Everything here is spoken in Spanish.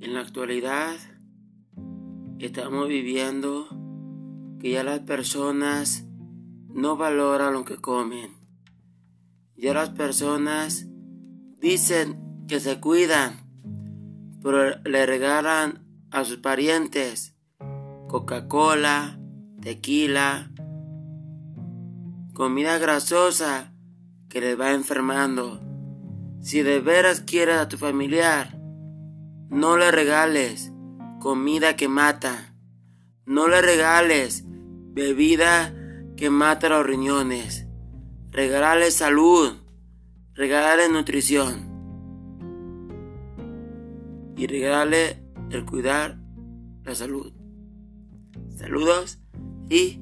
En la actualidad estamos viviendo que ya las personas no valoran lo que comen. Ya las personas dicen que se cuidan, pero le regalan a sus parientes Coca-Cola, tequila, comida grasosa que les va enfermando. Si de veras quieres a tu familiar, no le regales comida que mata. No le regales bebida que mata los riñones. Regálale salud. Regálale nutrición. Y regálale el cuidar la salud. Saludos y